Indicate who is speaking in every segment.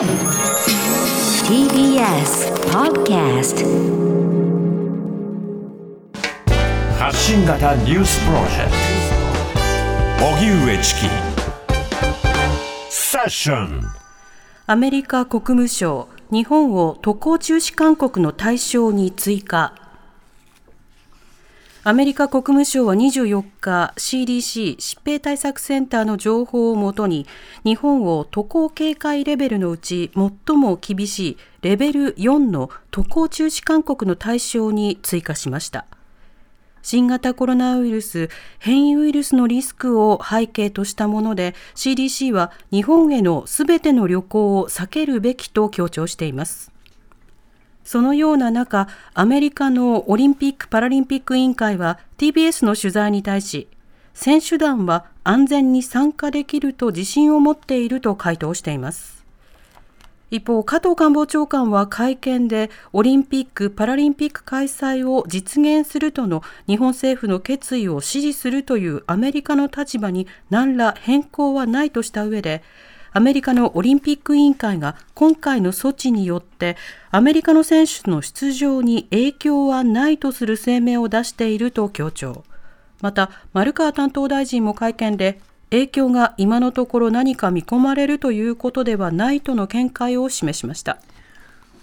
Speaker 1: TBS Podcast
Speaker 2: 発信型ニュースプロジェクト。荻上チキ。セッション。
Speaker 3: アメリカ国務省日本を渡航中止勧告の対象に追加アメリカ国務省は24日 CDC 疾病対策センターの情報をもとに日本を渡航警戒レベルのうち最も厳しいレベル4の渡航中止勧告の対象に追加しました。新型コロナウイルス変異ウイルスのリスクを背景としたもので CDC は日本へのすべての旅行を避けるべきと強調しています。そのような中、アメリカのオリンピック・パラリンピック委員会は TBS の取材に対し、選手団は安全に参加できると自信を持っていると回答しています。一方、加藤官房長官は会見で、オリンピック・パラリンピック開催を実現するとの日本政府の決意を支持するというアメリカの立場に何ら変更はないとした上で、アメリカのオリンピック委員会が今回の措置によってアメリカの選手の出場に影響はないとする声明を出していると強調。また丸川担当大臣も会見で影響が今のところ何か見込まれるということではないとの見解を示しました。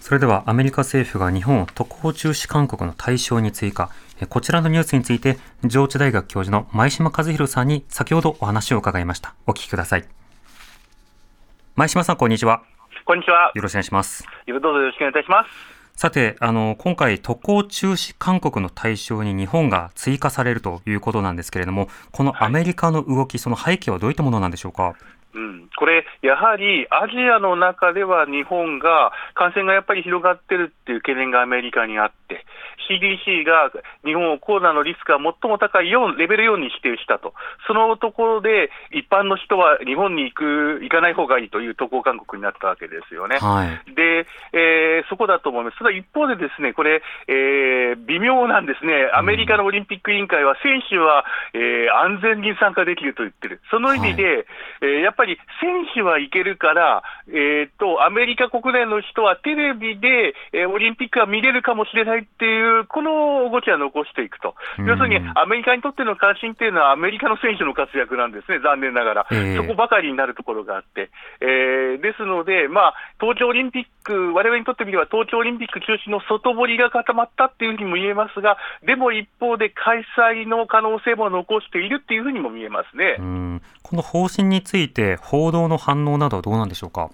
Speaker 4: それではアメリカ政府が日本を渡航中止勧告の対象に追加。こちらのニュースについて上智大学教授の前島和弘さんに先ほどお話を伺いました。お聞きください。前島さん、こんにちは。
Speaker 5: こんにちは。
Speaker 4: よろしくお願いします。
Speaker 5: どうぞよろしくお願いいたします。
Speaker 4: さて、あの、今回、渡航中止勧告の対象に日本が追加されるということなんですけれども、このアメリカの動き、はい、その背景はどういったものなんでしょうか？
Speaker 5: うん、これ、やはりアジアの中では日本が感染がやっぱり広がってるっていう懸念がアメリカにあって、CDC が日本をコロナのリスクが最も高い4、レベル4に指定したと、そのところで一般の人は日本に行く、行かない方がいいという渡航勧告になったわけですよね。
Speaker 4: はい、
Speaker 5: で、えー、そこだと思います。ただ一方でですね、これ、えー、微妙なんですね。アメリカのオリンピック委員会は選手は、えー、安全に参加できると言ってる。その意味で、はい、えー、やっぱり選手は行けるから、えー、と、アメリカ国内の人はテレビで、えー、オリンピックが見れるかもしれないっていうこの動きは残していくと、要するにアメリカにとっての関心っていうのは、アメリカの選手の活躍なんですね、残念ながら、えー、そこばかりになるところがあって、えー、ですので、まあ、東京オリンピック、われわれにとってみれば、東京オリンピック中止の外堀が固まったっていうふうにも言えますが、でも一方で、開催の可能性も残しているっていうふうにも見えますね。
Speaker 4: この方針について、報道の反応などはどうなんでしょうか？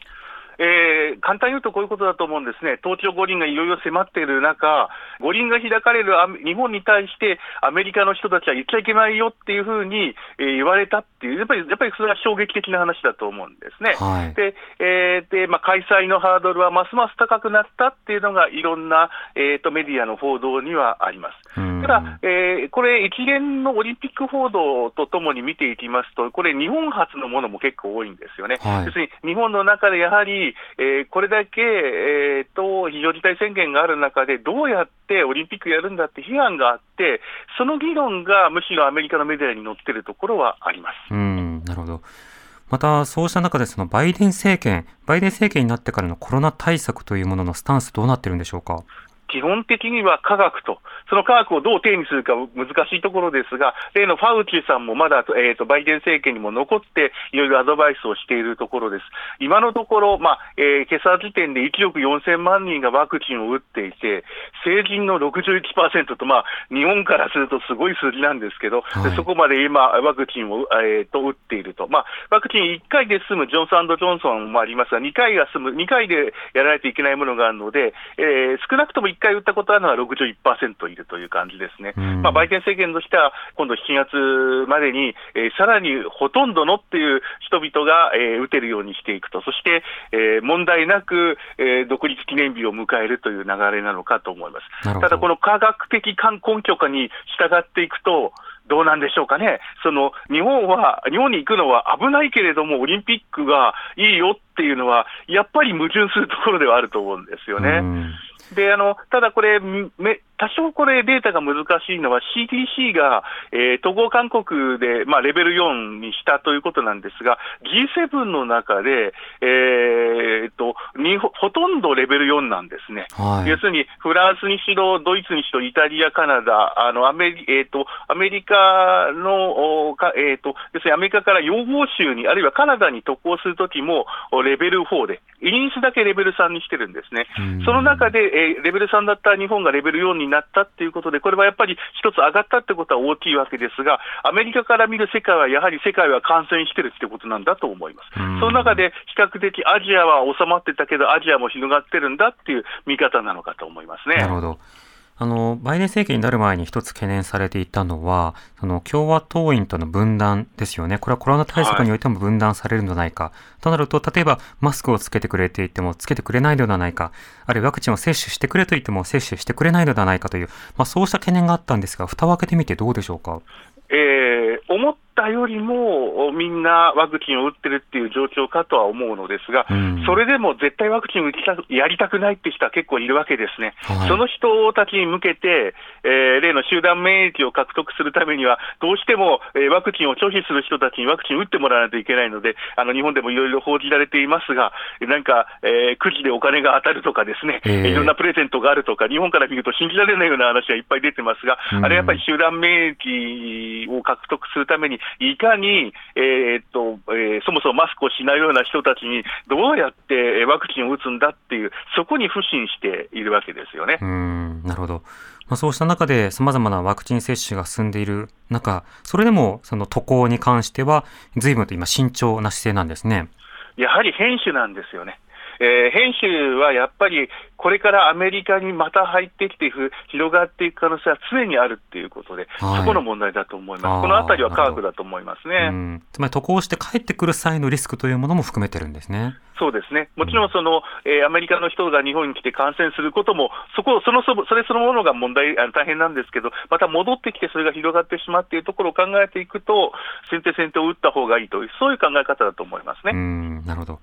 Speaker 5: えー、簡単に言うとこういうことだと思うんですね、東京五輪がいろいろ迫っている中、五輪が開かれる日本に対して、アメリカの人たちは言っちゃいけないよっていうふうに、えー、言われたっていう、やっぱりやっぱりそれは衝撃的な話だと思うんですね。
Speaker 4: はい、
Speaker 5: でえーでまあ、開催のハードルはますます高くなったっていうのが、いろんな、えーと、メディアの報道にはあります。ただ、えー、これ、一連のオリンピック報道とともに見ていきますと、これ、日本発のものも結構多いんですよね。
Speaker 4: はい、
Speaker 5: 要するに日本の中でやはりえー、これだけ、えーと、非常事態宣言がある中で、どうやってオリンピックやるんだって批判があって、その議論がむしろアメリカのメディアに載ってるところはあります。
Speaker 4: うんなるほどまた、そうした中で、そのバイデン政権、バイデン政権になってからのコロナ対策というもののスタンス、どうなってるんでしょうか？
Speaker 5: 基本的には科学と、その科学をどう定義するか難しいところですが、例のファウチさんもまだ、えーと、バイデン政権にも残って、いろいろアドバイスをしているところです。今のところ、まあえー、今朝時点で1億4000万人がワクチンを打っていて、成人の61%と、まあ、日本からするとすごい数字なんですけど、はい、そこまで今、ワクチンを、えーと、打っていると、まあ、ワクチン1回で済むジョンソンジョンソンもありますが、2回が済む、2回でやらないといけないものがあるので、えー、少なくとも1回打ったことあるのは61%いるという感じですね、まあ、バイデン政権としては、今度7月までに、えー、さらにほとんどのっていう人々が、えー、打てるようにしていくと、そして、えー、問題なく、えー、独立記念日を迎えるという流れなのかと思います。ただ、この科学的根拠化に従っていくと、どうなんでしょうかね、その日本は、日本に行くのは危ないけれども、オリンピックがいいよっていうのは、やっぱり矛盾するところではあると思うんですよね。であのただこれめ、多少これ、データが難しいのは、CDC が、えー、統合勧告で、まあ、レベル4にしたということなんですが、G7 の中で、えー、とにほとんどレベル4なんですね、はい、要するにフランスにしろ、ドイツにしろ、イタリア、カナダ、あのアメリ,、えーと、アメリカの、かえーと、要するにアメリカから養護州に、あるいはカナダに渡航するときも、レベル4で、イギリスだけレベル3にしてるんですね。その中で、えー、レベル3だった日本がレベル4にになったっていうことで、これはやっぱり一つ上がったってことは大きいわけですが、アメリカから見る世界はやはり世界は感染してるってことなんだと思います。その中で比較的アジアは収まってたけど、アジアも広がってるんだっていう見方なのかと思いますね。
Speaker 4: なるほど。あの、バイデン政権になる前に一つ懸念されていたのは、その共和党員との分断ですよね。これはコロナ対策においても分断されるのではないか。はい、となると、例えばマスクをつけてくれていてもつけてくれないのではないか。あるいはワクチンを接種してくれと言っても接種してくれないのではないかという、まあそうした懸念があったんですが、蓋を開けてみてどうでしょうか？
Speaker 5: えー、思ったよりもみんなワクチンを打ってるっていう状況かとは思うのですが、うん、それでも絶対ワクチンを打ちたやりたくないって人は結構いるわけですね、はい、その人たちに向けて、えー、例の集団免疫を獲得するためには、どうしても、えー、ワクチンを拒否する人たちにワクチンを打ってもらわないといけないので、あの日本でもいろいろ報じられていますが、なんか、えー、くじでお金が当たるとかですね、えー、いろんなプレゼントがあるとか、日本から見ると信じられないような話がいっぱい出てますが、うん、あれやっぱり集団免疫を獲得するために、いかに、えー、っとえー、そもそもマスクをしないような人たちにどうやってワクチンを打つんだっていう、そこに不信しているわけですよね。
Speaker 4: うんなるほど。まあ、そうした中で様々なワクチン接種が進んでいる中、それでもその渡航に関しては、随分と今慎重な姿勢なんですね。
Speaker 5: やはり変種なんですよね。えー、編集はやっぱりこれからアメリカにまた入ってきて広がっていく可能性は常にあるっていうことで、はい、そこの問題だと思います、このあたりは科学だと思いますね。
Speaker 4: つまり渡航して帰ってくる際のリスクというものも含めてるんですね。
Speaker 5: そうですね、もちろんその、えー、アメリカの人が日本に来て感染することも、そこそのそそれそのものが問題あの大変なんですけど、また戻ってきて、それが広がってしまうっていうところを考えていくと、先手先手を打った方がいいという、そういう考え方だと思いますね。
Speaker 4: うん。なるほど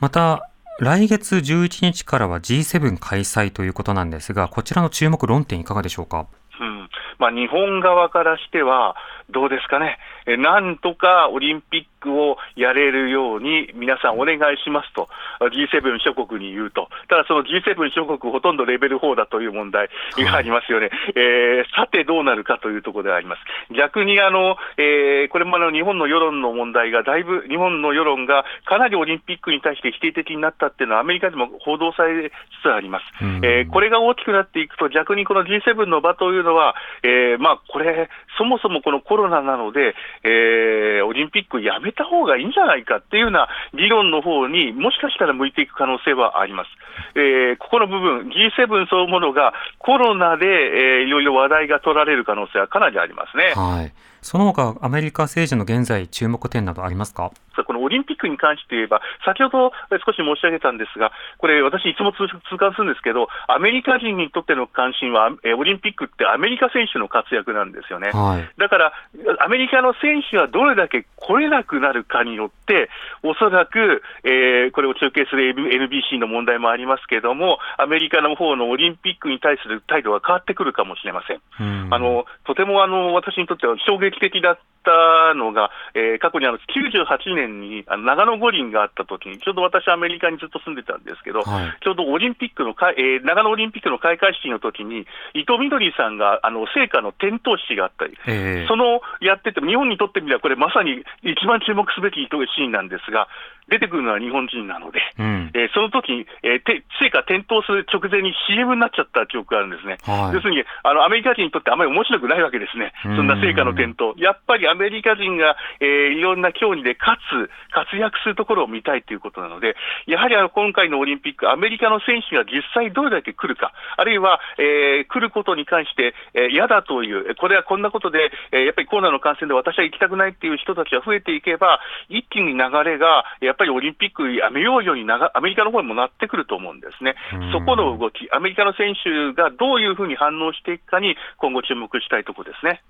Speaker 4: また来月11日からは G7 開催ということなんですが、こちらの注目論点いかがでしょうか？
Speaker 5: うんまあ、日本側からしては、どうですかね、なんとかオリンピックをやれるように皆さんお願いしますと、G7 諸国に言うと、ただその G7 諸国、ほとんどレベル4だという問題がありますよね、はい、えー、さてどうなるかというところであります。逆にあの、えー、これもあの日本の世論の問題が、だいぶ日本の世論がかなりオリンピックに対して否定的になったっていうのは、アメリカでも報道されつつあります。えー、これが大きくなっていくと、逆にこの G7 の場というのは、えー、まあ、これ、そもそもこのコロナなので、えー、オリンピックやめた方がいいんじゃないかっていうような議論の方にもしかしたら向いていく可能性はあります。えー、ここの部分、G7 そのものがコロナで、えー、いろいろ話題が取られる可能性はかなりありますね。
Speaker 4: はいその他、アメリカ政治の現在、注目点などありますか？
Speaker 5: このオリンピックに関して言えば、先ほど少し申し上げたんですが、これ、私、いつも痛感するんですけど、アメリカ人にとっての関心は、オリンピックってアメリカ選手の活躍なんですよね。はい、だから、アメリカの選手はどれだけ来れなくなるかによって、おそらく、えー、これを中継する NBC の問題もありますけれども、アメリカの方のオリンピックに対する態度が変わってくるかもしれません。んあのとてもあの私にとっては衝撃的だったのが、えー、過去にあの98年にあの長野五輪があった時に、ちょうど私、アメリカにずっと住んでたんですけど、はい、ちょうどオリンピックのか、えー、長野オリンピックの開会式の時に、伊藤みどりさんがあの聖火の点灯式があったり、えー、そのやってて、日本にとってみれば、これ、まさに一番注目すべきシーンなんですが、出てくるのは日本人なので、うん、えー、その時に、えー、聖火点灯する直前に CM になっちゃった記憶があるんですね。はい、要するにあの、アメリカ人にとってあまり面白くないわけですね、そんな聖火の点灯。やっぱりアメリカ人が、えー、いろんな競技で勝つ、活躍するところを見たいということなので、やはりあの今回のオリンピック、アメリカの選手が実際どれだけ来るか、あるいは、えー、来ることに関して、えー、嫌だという、これはこんなことで、えー、やっぱりコロナの感染で私は行きたくないっていう人たちが増えていけば、一気に流れが、やっぱりオリンピックやめようようにアメリカの方にもなってくると思うんですね。そこの動き、アメリカの選手がどういうふうに反応していくかに、今後注目したいところですね。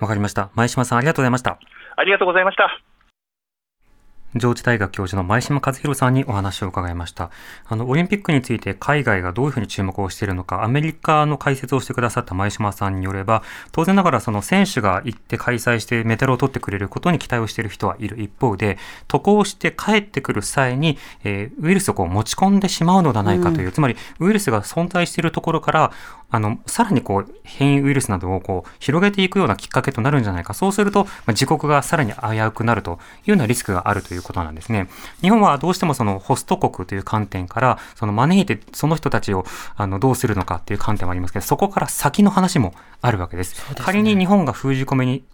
Speaker 4: わかりました。前島さん、ありがとうございました。
Speaker 5: ありがとうございました。
Speaker 4: 上智大学教授の前島和弘さんにお話を伺いました。あの、オリンピックについて海外がどういうふうに注目をしているのか、アメリカの解説をしてくださった前島さんによれば、当然ながらその選手が行って開催してメダルを取ってくれることに期待をしている人はいる一方で、渡航して帰ってくる際に、えー、ウイルスをこう持ち込んでしまうのではないかという、うん、つまりウイルスが存在しているところから、あの、さらにこう、変異ウイルスなどをこう、広げていくようなきっかけとなるんじゃないか。そうすると、まあ、自国がさらに危うくなるというようなリスクがあるということなんですね。日本はどうしてもそのホスト国という観点から、その招いてその人たちをあのどうするのかっていう観点もありますけど、そこから先の話もあるわけです。ですね、仮に日本が封じ込めに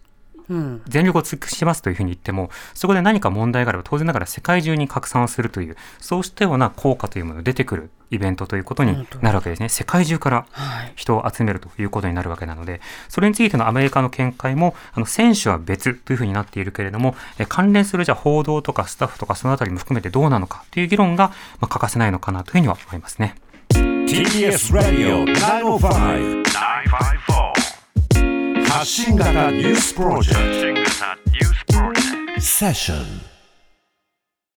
Speaker 4: 全力を尽くしますというふうに言っても、そこで何か問題があれば当然ながら世界中に拡散をするという、そうしたような効果というものが出てくるイベントということになるわけですね。世界中から人を集めるということになるわけなので、それについてのアメリカの見解も、あの選手は別というふうになっているけれども、関連するじゃ報道とかスタッフとかそのあたりも含めてどうなのかという議論が、まあ、欠かせないのかなというふうには思いますね。
Speaker 2: TBS Radio 905 954発信型ニュースプロジェクト。セッション